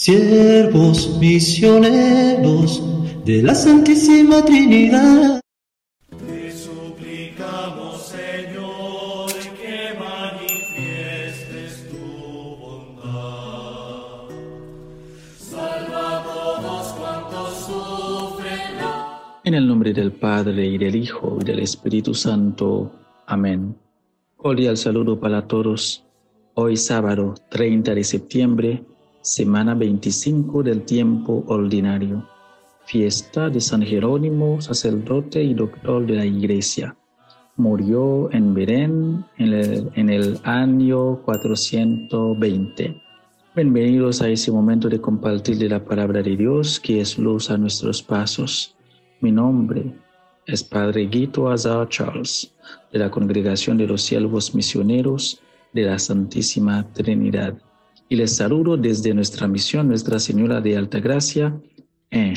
siervos misioneros de la Santísima Trinidad. Te suplicamos, Señor, que manifiestes tu bondad. Salva a todos cuantos sufren. En el nombre del Padre y del Hijo y del Espíritu Santo. Amén. Cordial saludo para todos. Hoy sábado 30 de septiembre semana 25 del tiempo ordinario, fiesta de San Jerónimo, sacerdote y doctor de la Iglesia. Murió en Belén en el, año 420. Bienvenidos a ese momento de compartir de la palabra de Dios que es luz a nuestros pasos. Mi nombre es Padre Guito Azar Charles, de la Congregación de los Siervos Misioneros de la Santísima Trinidad y les saludo desde nuestra misión Nuestra Señora de Alta Gracia, en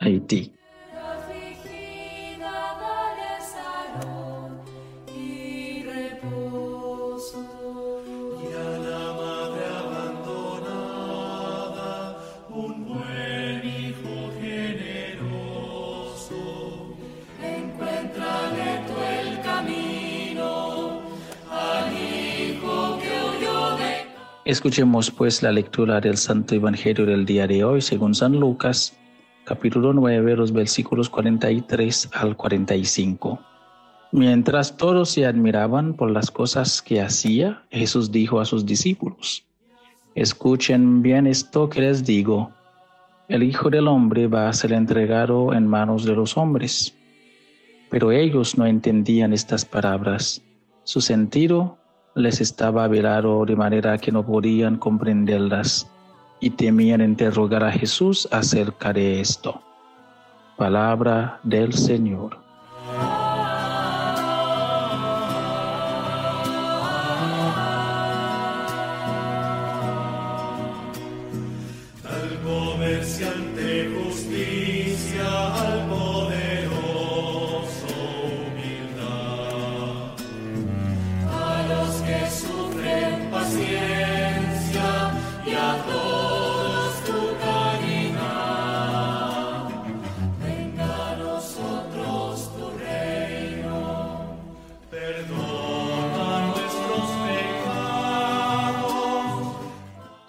Haití. Escuchemos pues la lectura del Santo Evangelio del día de hoy según San Lucas, capítulo 9, los versículos 43 al 45. Mientras todos se admiraban por las cosas que hacía, Jesús dijo a sus discípulos, Escuchen bien esto que les digo. El Hijo del Hombre va a ser entregado en manos de los hombres. Pero ellos no entendían estas palabras. Su sentido les estaba velado de manera que no podían comprenderlas y temían interrogar a Jesús acerca de esto. Palabra del Señor.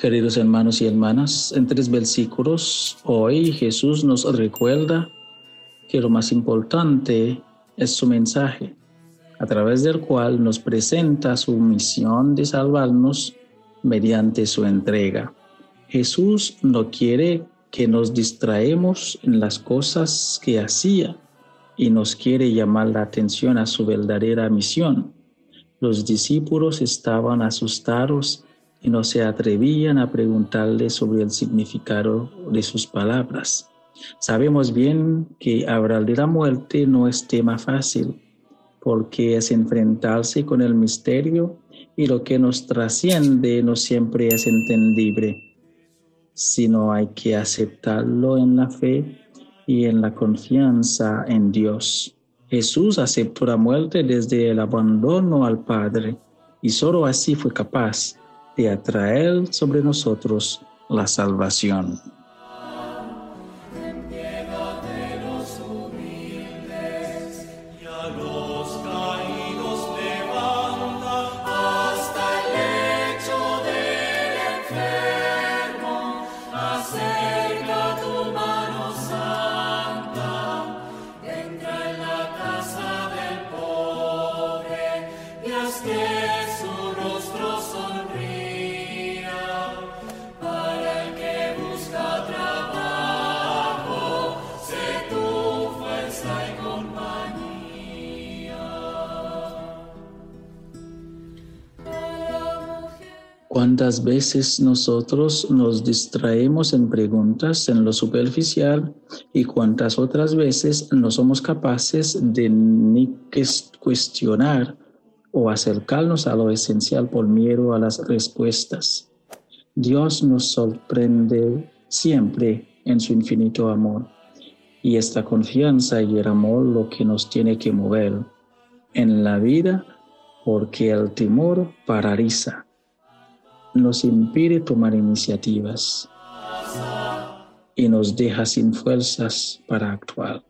Queridos hermanos y hermanas, en tres versículos hoy Jesús nos recuerda que lo más importante es su mensaje, a través del cual nos presenta su misión de salvarnos mediante su entrega. Jesús no quiere que nos distraemos en las cosas que hacía y nos quiere llamar la atención a su verdadera misión. Los discípulos estaban asustados y no se atrevían a preguntarle sobre el significado de sus palabras. Sabemos bien que hablar de la muerte no es tema fácil, porque es enfrentarse con el misterio y lo que nos trasciende no siempre es entendible, sino hay que aceptarlo en la fe y en la confianza en Dios. Jesús aceptó la muerte desde el abandono al Padre y solo así fue capaz de atraer sobre nosotros la salvación. ¿Cuántas veces nosotros nos distraemos en preguntas en lo superficial y cuántas otras veces no somos capaces de ni cuestionar o acercarnos a lo esencial por miedo a las respuestas? Dios nos sorprende siempre en su infinito amor y esta confianza y el amor lo que nos tiene que mover en la vida porque el temor paraliza nos impide tomar iniciativas. y nos deja sin fuerzas para actuar.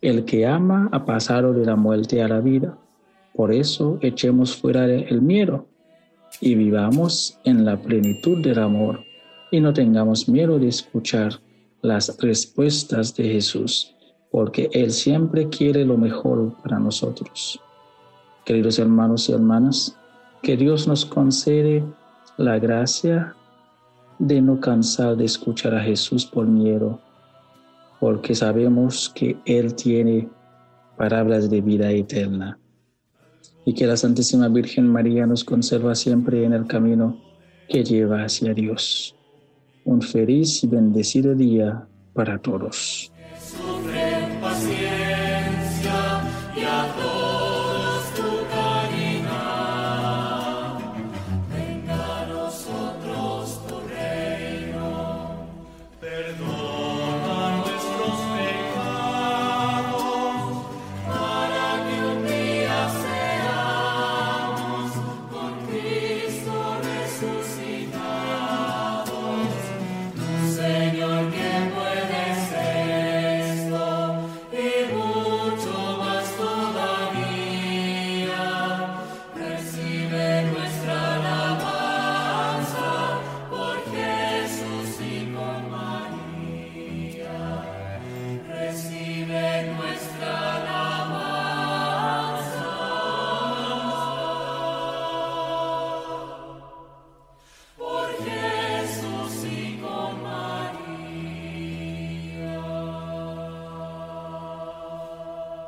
El que ama ha pasado de la muerte a la vida. Por eso echemos fuera el miedo y vivamos en la plenitud del amor y no tengamos miedo de escuchar las respuestas de Jesús, porque Él siempre quiere lo mejor para nosotros. Queridos hermanos y hermanas, que Dios nos concede la gracia de no cansar de escuchar a Jesús por miedo, porque sabemos que Él tiene palabras de vida eterna y que la Santísima Virgen María nos conserva siempre en el camino que lleva hacia Dios. Un feliz y bendecido día para todos.